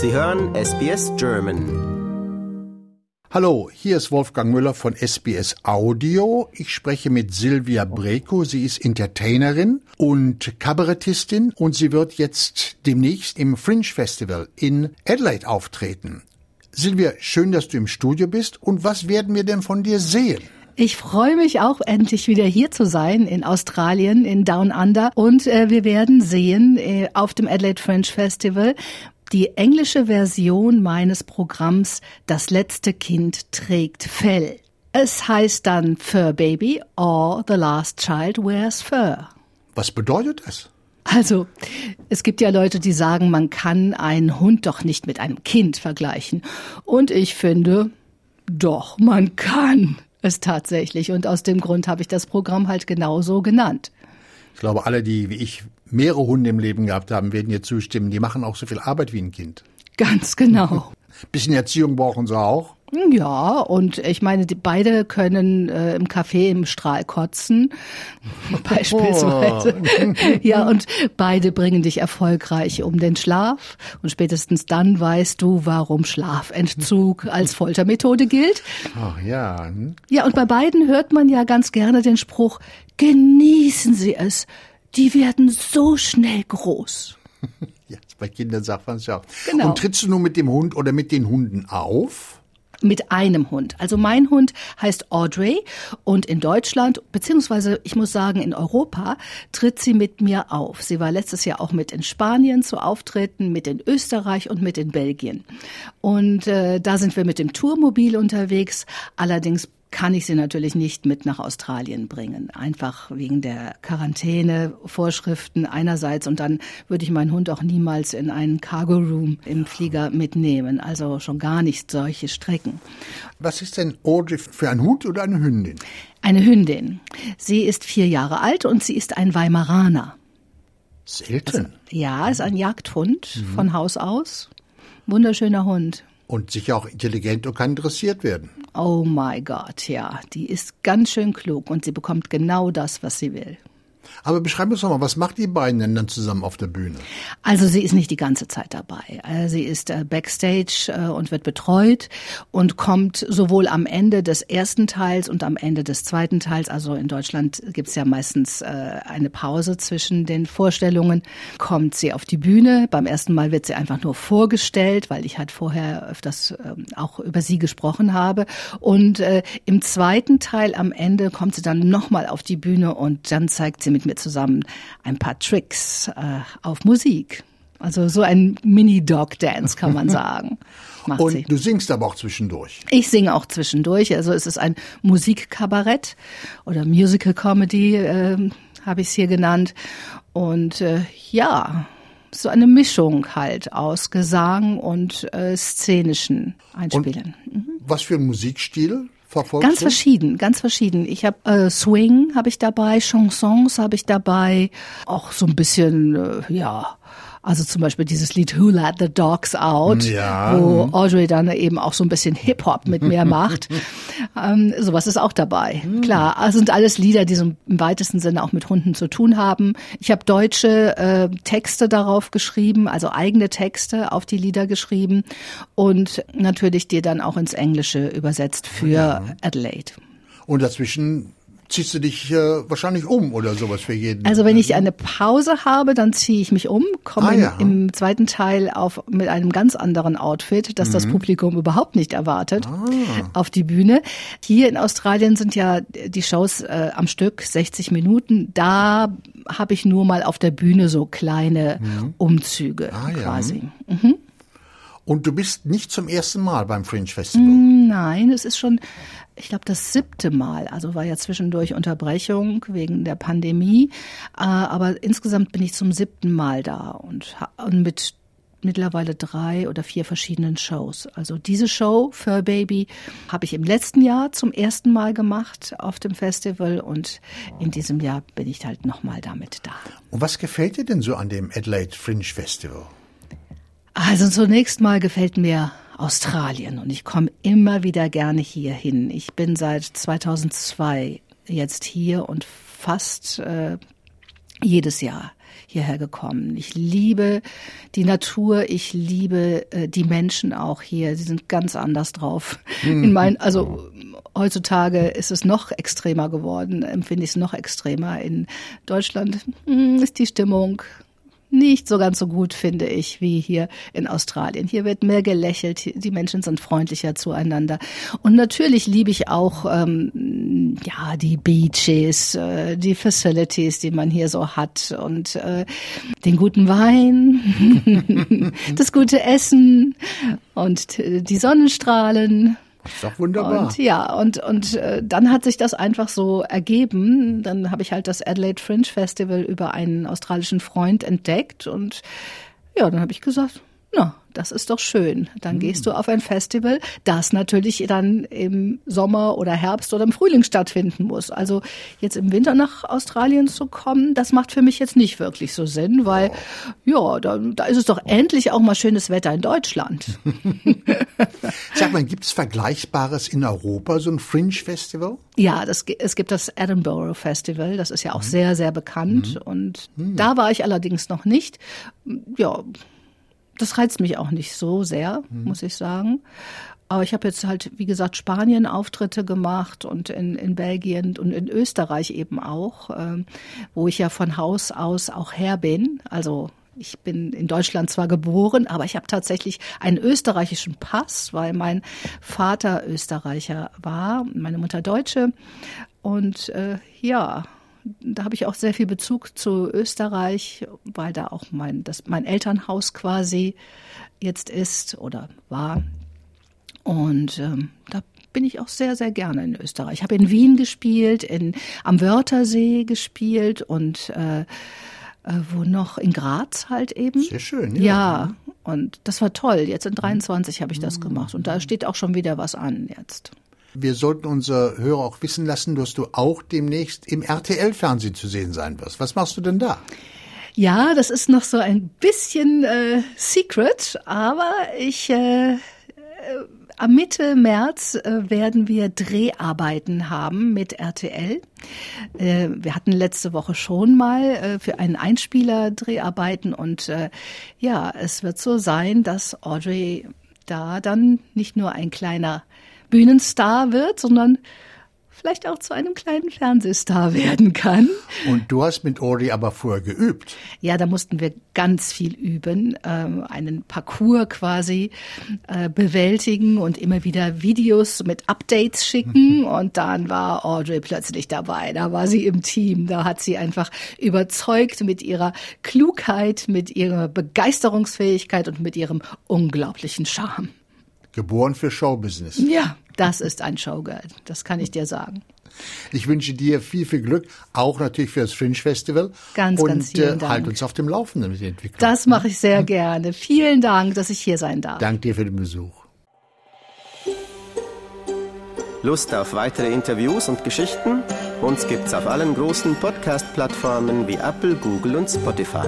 Sie hören SBS German. Hallo, hier ist Wolfgang Müller von SBS Audio. Ich spreche mit Silvia Breko. Sie ist Entertainerin und Kabarettistin und sie wird jetzt demnächst im Fringe Festival in Adelaide auftreten. Silvia, schön, dass du im Studio bist. Und was werden wir denn von dir sehen? Ich freue mich auch endlich wieder hier zu sein in Australien, in Down Under. Und äh, wir werden sehen äh, auf dem Adelaide Fringe Festival, die englische Version meines Programms Das letzte Kind trägt Fell. Es heißt dann Fur Baby or The Last Child Wears Fur. Was bedeutet das? Also, es gibt ja Leute, die sagen, man kann einen Hund doch nicht mit einem Kind vergleichen. Und ich finde, doch, man kann es tatsächlich. Und aus dem Grund habe ich das Programm halt genauso genannt. Ich glaube, alle, die wie ich mehrere Hunde im Leben gehabt haben, werden dir zustimmen. Die machen auch so viel Arbeit wie ein Kind. Ganz genau. Bisschen Erziehung brauchen sie auch. Ja, und ich meine, die, beide können äh, im Café im Strahl kotzen, beispielsweise. Oh. ja, und beide bringen dich erfolgreich um den Schlaf. Und spätestens dann weißt du, warum Schlafentzug als Foltermethode gilt. Ach ja. Hm? Ja, und bei beiden hört man ja ganz gerne den Spruch, genießen Sie es, die werden so schnell groß. Ja, bei Kindern sagt man es ja auch. Genau. Und trittst du nur mit dem Hund oder mit den Hunden auf? mit einem Hund. Also mein Hund heißt Audrey und in Deutschland, beziehungsweise ich muss sagen in Europa, tritt sie mit mir auf. Sie war letztes Jahr auch mit in Spanien zu Auftritten, mit in Österreich und mit in Belgien. Und äh, da sind wir mit dem Tourmobil unterwegs. Allerdings kann ich sie natürlich nicht mit nach Australien bringen. Einfach wegen der Quarantäne-Vorschriften einerseits und dann würde ich meinen Hund auch niemals in einen Cargo Room im Flieger mitnehmen. Also schon gar nicht solche Strecken. Was ist denn Audrey für ein Hund oder eine Hündin? Eine Hündin. Sie ist vier Jahre alt und sie ist ein Weimaraner. Selten. Also, ja, ist ein Jagdhund mhm. von Haus aus. Wunderschöner Hund. Und sicher auch intelligent und kann interessiert werden. Oh my Gott, ja. Die ist ganz schön klug und sie bekommt genau das, was sie will. Aber beschreib uns doch mal, was macht die beiden denn dann zusammen auf der Bühne? Also sie ist nicht die ganze Zeit dabei. Äh, sie ist äh, backstage äh, und wird betreut und kommt sowohl am Ende des ersten Teils und am Ende des zweiten Teils, also in Deutschland gibt's ja meistens eine Pause zwischen den Vorstellungen, kommt sie auf die Bühne. Beim ersten Mal wird sie einfach nur vorgestellt, weil ich halt vorher öfters ähm, auch über sie gesprochen habe. Und im zweiten Teil am Ende kommt sie dann nochmal auf die Bühne und dann zeigt sie mit mir zusammen ein paar Tricks äh, auf Musik. Also so ein Mini-Dog-Dance kann man sagen. Macht Und sie. du singst aber auch zwischendurch. Ich singe auch zwischendurch. Also es ist ein Musikkabarett oder Musical Comedy, äh, habe ich es hier genannt. Und äh, ja, so eine Mischung halt aus Gesang und äh, szenischen Einspielen. Und mhm. was für ein Musikstil verfolgt? Ganz verschieden, ganz verschieden. Ich habe äh, Swing habe ich dabei, Chansons habe ich dabei, auch so ein bisschen äh, ja also zum Beispiel dieses Lied Who Let the Dogs Out, ja. wo Audrey dann eben auch so ein bisschen Hip-Hop mit mir macht. ähm, sowas ist auch dabei. Mhm. Klar, es sind alles Lieder, die so im weitesten Sinne auch mit Hunden zu tun haben. Ich habe deutsche äh, Texte darauf geschrieben, also eigene Texte auf die Lieder geschrieben und natürlich die dann auch ins Englische übersetzt für ja. Adelaide. Und dazwischen ziehst du dich äh, wahrscheinlich um oder sowas für jeden. Also wenn ich eine Pause habe, dann ziehe ich mich um, komme ah, ja. im zweiten Teil auf mit einem ganz anderen Outfit, das mhm. das Publikum überhaupt nicht erwartet, ah. auf die Bühne. Hier in Australien sind ja die Shows äh, am Stück 60 Minuten. Da habe ich nur mal auf der Bühne so kleine mhm. Umzüge ah, quasi. Ja. Mhm. Und du bist nicht zum ersten Mal beim Fringe Festival? Nein, es ist schon ich glaube, das siebte Mal. Also war ja zwischendurch Unterbrechung wegen der Pandemie. Äh, aber insgesamt bin ich zum siebten Mal da und, und mit mittlerweile drei oder vier verschiedenen Shows. Also diese Show Fur Baby habe ich im letzten Jahr zum ersten Mal gemacht auf dem Festival und in diesem Jahr bin ich halt nochmal damit da. Und was gefällt dir denn so an dem Adelaide Fringe Festival? Also zunächst mal gefällt mir Australien und ich komme immer wieder gerne hier hin. Ich bin seit 2002 jetzt hier und fast äh, jedes Jahr hierher gekommen. Ich liebe die Natur, ich liebe äh, die Menschen auch hier. Sie sind ganz anders drauf. Mhm. In mein, also heutzutage ist es noch extremer geworden, empfinde ich es noch extremer. In Deutschland hm, ist die Stimmung nicht so ganz so gut, finde ich, wie hier in Australien. Hier wird mehr gelächelt, die Menschen sind freundlicher zueinander. Und natürlich liebe ich auch ähm, ja die Beaches, äh, die Facilities, die man hier so hat und äh, den guten Wein, das gute Essen und die Sonnenstrahlen. Ist doch wunderbar. Und, ja, und, und äh, dann hat sich das einfach so ergeben. Dann habe ich halt das Adelaide Fringe Festival über einen australischen Freund entdeckt und ja, dann habe ich gesagt, na, das ist doch schön. Dann mhm. gehst du auf ein Festival, das natürlich dann im Sommer oder Herbst oder im Frühling stattfinden muss. Also jetzt im Winter nach Australien zu kommen, das macht für mich jetzt nicht wirklich so Sinn, weil ja, da, da ist es doch endlich auch mal schönes Wetter in Deutschland. Sag mal, gibt es Vergleichbares in Europa, so ein Fringe-Festival? Ja, das, es gibt das Edinburgh Festival, das ist ja auch mhm. sehr, sehr bekannt. Mhm. Und mhm. da war ich allerdings noch nicht. Ja, das reizt mich auch nicht so sehr, mhm. muss ich sagen. Aber ich habe jetzt halt, wie gesagt, Spanien Auftritte gemacht und in, in Belgien und in Österreich eben auch, ähm, wo ich ja von Haus aus auch her bin. Also ich bin in Deutschland zwar geboren, aber ich habe tatsächlich einen österreichischen Pass, weil mein Vater Österreicher war, meine Mutter Deutsche. Und äh, ja, da habe ich auch sehr viel Bezug zu Österreich, weil da auch mein, das, mein Elternhaus quasi jetzt ist oder war. Und ähm, da bin ich auch sehr, sehr gerne in Österreich. Ich habe in Wien gespielt, in, am Wörthersee gespielt und äh, äh, wo noch in Graz halt eben. Sehr schön, ja. Ja, und das war toll. Jetzt in 23 habe ich das gemacht und da steht auch schon wieder was an jetzt. Wir sollten unsere Hörer auch wissen lassen, dass du auch demnächst im RTL-Fernsehen zu sehen sein wirst. Was machst du denn da? Ja, das ist noch so ein bisschen äh, secret, aber ich äh, äh, am Mitte März äh, werden wir Dreharbeiten haben mit RTL. Äh, wir hatten letzte Woche schon mal äh, für einen Einspieler Dreharbeiten und ja, es wird so sein, dass Audrey da dann nicht nur ein kleiner Bühnenstar wird, sondern vielleicht auch zu einem kleinen Fernsehstar werden kann. Und du hast mit Ori aber vorher geübt. Ja, da mussten wir ganz viel üben, äh, einen Parcours quasi äh, bewältigen und immer wieder Videos mit Updates schicken. und dann war Audrey plötzlich dabei. Da war sie im Team. Da hat sie einfach überzeugt mit ihrer Klugheit, mit ihrer Begeisterungsfähigkeit und mit ihrem unglaublichen Charme. Geboren für Showbusiness. Ja, das ist ein Showgirl. Das kann ich dir sagen. Ich wünsche dir viel, viel Glück, auch natürlich für das Fringe Festival. Ganz, und, ganz vielen äh, Dank. halt uns auf dem Laufenden mit der Entwicklung. Das mache ich sehr gerne. Vielen Dank, dass ich hier sein darf. Dank dir für den Besuch. Lust auf weitere Interviews und Geschichten? Uns gibt's auf allen großen Podcast-Plattformen wie Apple, Google und Spotify.